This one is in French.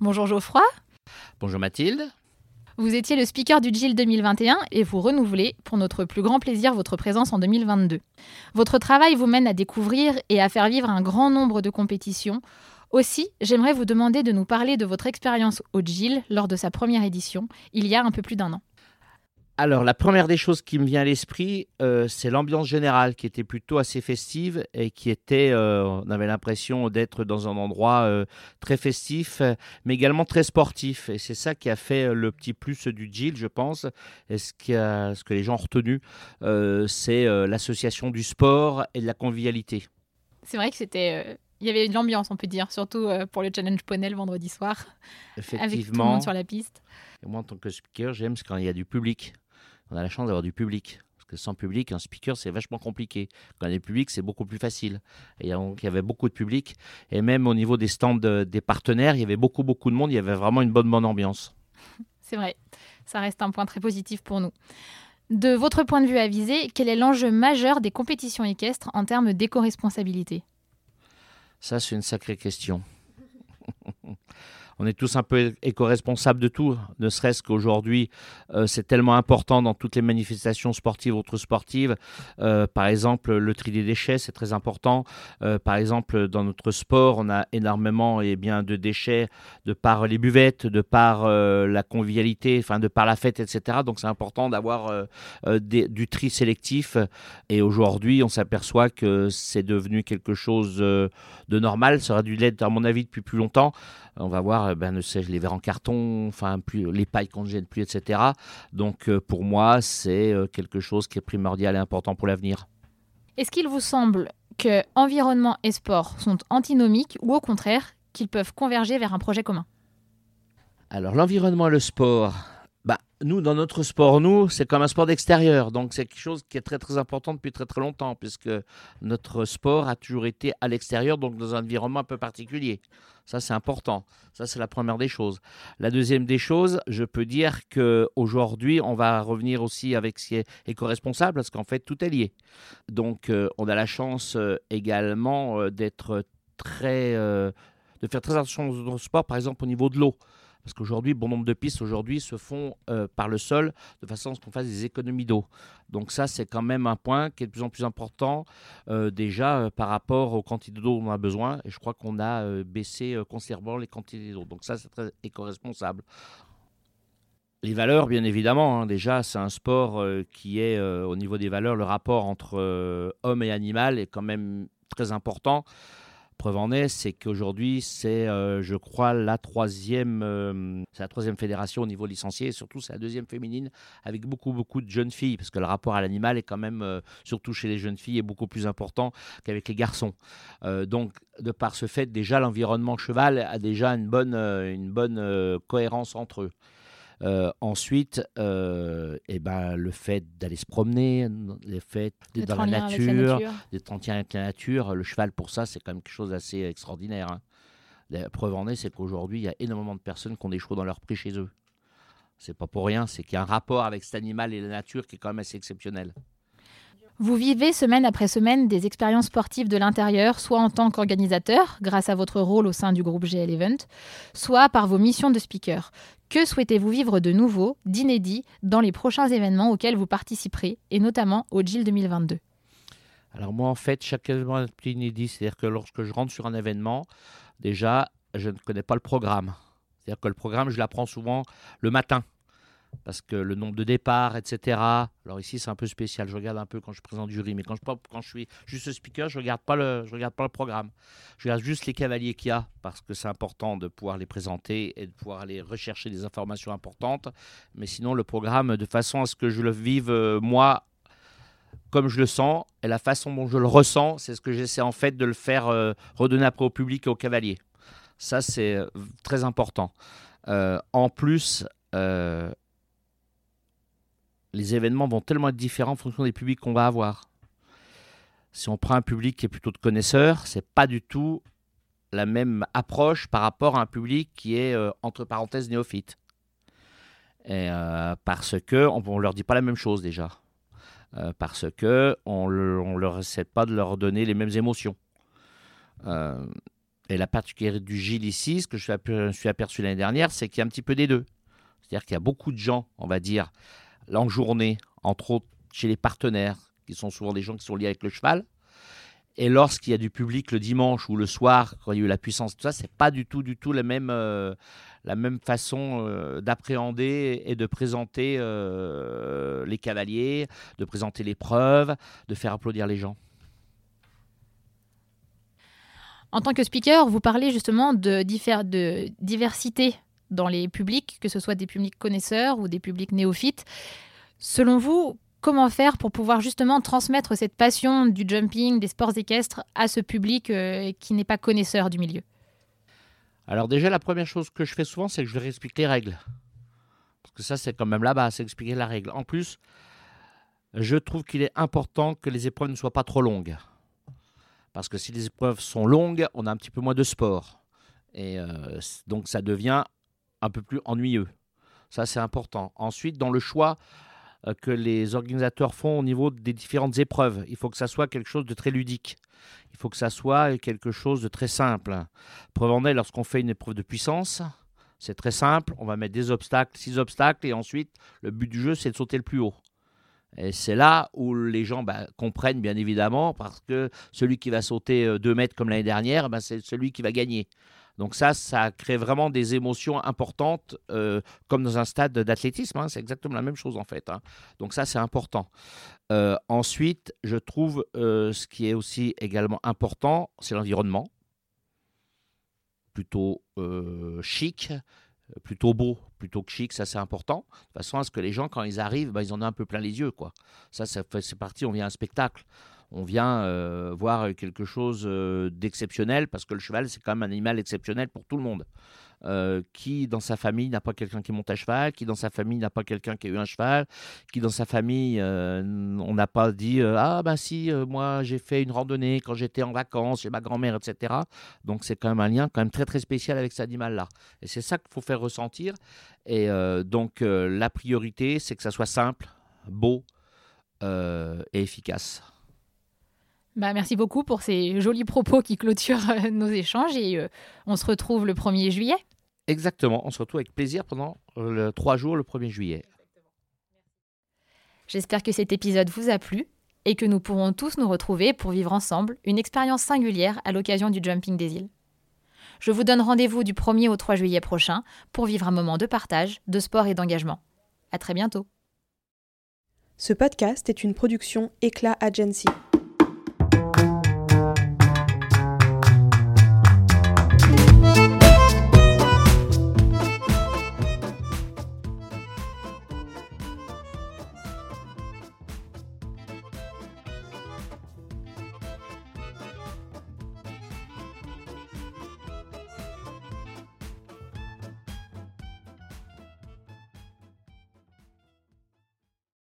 Bonjour Geoffroy. Bonjour Mathilde. Vous étiez le speaker du GIL 2021 et vous renouvelez, pour notre plus grand plaisir, votre présence en 2022. Votre travail vous mène à découvrir et à faire vivre un grand nombre de compétitions. Aussi, j'aimerais vous demander de nous parler de votre expérience au GIL lors de sa première édition, il y a un peu plus d'un an. Alors, la première des choses qui me vient à l'esprit, euh, c'est l'ambiance générale qui était plutôt assez festive et qui était, euh, on avait l'impression d'être dans un endroit euh, très festif, mais également très sportif. Et c'est ça qui a fait le petit plus du GIL, je pense. Et ce, ce que les gens ont retenu, c'est l'association du sport et de la convivialité. C'est vrai que c'était il y avait de l'ambiance, on peut dire, surtout pour le challenge Ponel vendredi soir. Effectivement. Avec tout le monde sur la piste. Et moi, en tant que speaker, j'aime quand il y a du public on a la chance d'avoir du public. Parce que sans public, un speaker, c'est vachement compliqué. Quand il y a du public, c'est beaucoup plus facile. Et donc, il y avait beaucoup de public. Et même au niveau des stands des partenaires, il y avait beaucoup, beaucoup de monde. Il y avait vraiment une bonne, bonne ambiance. C'est vrai. Ça reste un point très positif pour nous. De votre point de vue avisé, quel est l'enjeu majeur des compétitions équestres en termes d'éco-responsabilité? Ça, c'est une sacrée question. on est tous un peu éco-responsables de tout, ne serait-ce qu'aujourd'hui, euh, c'est tellement important dans toutes les manifestations sportives, autres sportives. Euh, par exemple, le tri des déchets, c'est très important. Euh, par exemple, dans notre sport, on a énormément eh bien, de déchets de par les buvettes, de par la convivialité, enfin, de par la fête, etc. Donc, c'est important d'avoir du tri sélectif. Et aujourd'hui, on s'aperçoit que c'est devenu quelque chose de normal. Ça aurait dû l'être, à mon avis, depuis plus longtemps. On va voir, ben, ne sais, les verres en carton, enfin, plus, les pailles qu'on ne gêne plus, etc. Donc, euh, pour moi, c'est euh, quelque chose qui est primordial et important pour l'avenir. Est-ce qu'il vous semble que environnement et sport sont antinomiques ou au contraire qu'ils peuvent converger vers un projet commun? Alors, l'environnement et le sport, nous, dans notre sport, nous, c'est comme un sport d'extérieur. Donc, c'est quelque chose qui est très, très important depuis très, très longtemps, puisque notre sport a toujours été à l'extérieur, donc dans un environnement un peu particulier. Ça, c'est important. Ça, c'est la première des choses. La deuxième des choses, je peux dire qu'aujourd'hui, on va revenir aussi avec ce qui est éco-responsable, parce qu'en fait, tout est lié. Donc, euh, on a la chance euh, également euh, d'être très. de faire très attention au sport, par exemple, au niveau de l'eau. Parce qu'aujourd'hui, bon nombre de pistes aujourd'hui se font euh, par le sol de façon à ce qu'on fasse des économies d'eau. Donc ça, c'est quand même un point qui est de plus en plus important euh, déjà euh, par rapport aux quantités d'eau dont on a besoin. Et je crois qu'on a baissé considérablement les quantités d'eau. Donc ça, c'est très éco-responsable. Les valeurs, bien évidemment. Hein. déjà, c'est un sport qui est, au niveau des valeurs, le rapport entre homme et animal est quand même très important. Preuve en est, c'est qu'aujourd'hui, c'est, euh, je crois, la troisième, euh, la troisième fédération au niveau licencié, et surtout c'est la deuxième féminine, avec beaucoup, beaucoup de jeunes filles, parce que le rapport à l'animal est quand même, euh, surtout chez les jeunes filles, beaucoup plus important qu'avec les garçons. donc, de par ce fait, déjà, l'environnement cheval a déjà une bonne, une bonne cohérence entre eux. Euh, ensuite, euh, eh ben, le fait d'aller se promener, le fait d'être dans la nature, d'être en avec la nature, le cheval pour ça, c'est quand même quelque chose d'assez extraordinaire. Hein. La preuve en est, c'est qu'aujourd'hui, il y a énormément de personnes qui ont des chevaux dans leur prix chez eux. C'est pas pour rien, c'est qu'il y a un rapport avec cet animal et la nature qui est quand même assez exceptionnel. Vous vivez semaine après semaine des expériences sportives de l'intérieur, soit en tant qu'organisateur, grâce à votre rôle au sein du groupe GL Event, soit par vos missions de speaker. Que souhaitez-vous vivre de nouveau, d'inédit, dans les prochains événements auxquels vous participerez, et notamment au GIL 2022 Alors moi, en fait, chaque événement est inédit. C'est-à-dire que lorsque je rentre sur un événement, déjà, je ne connais pas le programme. C'est-à-dire que le programme, je l'apprends souvent le matin parce que le nombre de départs, etc. Alors ici, c'est un peu spécial. Je regarde un peu quand je présente jury, mais quand je, suis juste speaker, je regarde pas le, regarde pas le programme. Je regarde juste les cavaliers qu'il y a, parce que c'est important de pouvoir les présenter et de pouvoir aller rechercher des informations importantes. Mais sinon, le programme, de façon à ce que je le vive euh, moi comme je le sens et la façon dont je le ressens, c'est ce que j'essaie en fait de le faire euh, redonner après au public et aux cavaliers. Ça, c'est euh, très important. en plus, les événements vont tellement être différents en fonction des publics qu'on va avoir. Si on prend un public qui est plutôt de connaisseurs, c'est pas du tout la même approche par rapport à un public qui est euh, entre parenthèses néophyte. Euh, parce que on, ne leur dit pas la même chose déjà. Euh, parce que on, ne leur essaie pas de leur donner les mêmes émotions. Et la particularité du Gilles ici, ce que je me suis aperçu l'année dernière, c'est qu'il y a un petit peu des deux. C'est-à-dire qu'il y a beaucoup de gens, on va dire, en journée, entre autres chez les partenaires, qui sont souvent des gens qui sont liés avec le cheval. Et lorsqu'il y a du public le dimanche ou le soir, quand il y a eu la puissance, tout ça, c'est pas du tout, du tout la même, euh, la même façon euh, d'appréhender et de présenter euh, les cavaliers, de présenter les preuves, de faire applaudir les gens. En tant que speaker, vous parlez justement de diversité dans les publics, que ce soit des publics connaisseurs ou des publics néophytes. Selon vous, comment faire pour pouvoir justement transmettre cette passion du jumping, des sports équestres à ce public euh, qui n'est pas connaisseur du milieu? Alors déjà, la première chose que je fais souvent, c'est que je leur explique les règles. Parce que ça, c'est quand même là-bas, c'est expliquer la règle. En plus, je trouve qu'il est important que les épreuves ne soient pas trop longues. Parce que si les épreuves sont longues, on a un petit peu moins de sport. Et euh, donc ça devient un peu plus ennuyeux. Ça, c'est important. Ensuite, dans le choix euh, que les organisateurs font au niveau des différentes épreuves, il faut que ça soit quelque chose de très ludique. Il faut que ça soit quelque chose de très simple. Preuve en est, lorsqu'on fait une épreuve de puissance, c'est très simple. On va mettre des obstacles, six obstacles, et ensuite, le but du jeu, c'est de sauter le plus haut. Et c'est là où les gens bah, comprennent bien évidemment, parce que celui qui va sauter 2 euh, mètres comme l'année dernière, bah, c'est celui qui va gagner. Donc ça, ça crée vraiment des émotions importantes, euh, comme dans un stade d'athlétisme. Hein. c'est exactement la même chose en fait. Hein. Donc ça, c'est important. Euh, ensuite, je trouve ce qui est aussi également important, c'est l'environnement. Plutôt chic, plutôt beau plutôt que chic, ça c'est important. De façon à ce que les gens, quand ils arrivent, bah, ils en ont un peu plein les yeux. quoi. Ça, ça c'est parti, on vient à un spectacle. On vient euh, voir quelque chose euh, d'exceptionnel parce que le cheval, c'est quand même un animal exceptionnel pour tout le monde. Euh, qui dans sa famille n'a pas quelqu'un qui monte à cheval, qui dans sa famille n'a pas quelqu'un qui a eu un cheval, qui dans sa famille on n'a pas dit ah ben si moi j'ai fait une randonnée quand j'étais en vacances chez ma grand-mère etc. Donc c'est quand même un lien quand même très très spécial avec cet animal là et c'est ça qu'il faut faire ressentir et donc la priorité c'est que ça soit simple, beau et efficace. Bah, merci beaucoup pour ces jolis propos qui clôturent euh, nos échanges et euh, on se retrouve le 1er juillet. Exactement, on se retrouve avec plaisir pendant euh, le trois jours le 1er juillet. J'espère que cet épisode vous a plu et que nous pourrons tous nous retrouver pour vivre ensemble une expérience singulière à l'occasion du Jumping des îles. Je vous donne rendez-vous du 1er au 3 juillet prochain pour vivre un moment de partage, de sport et d'engagement. À très bientôt. Ce podcast est une production Éclat Agency.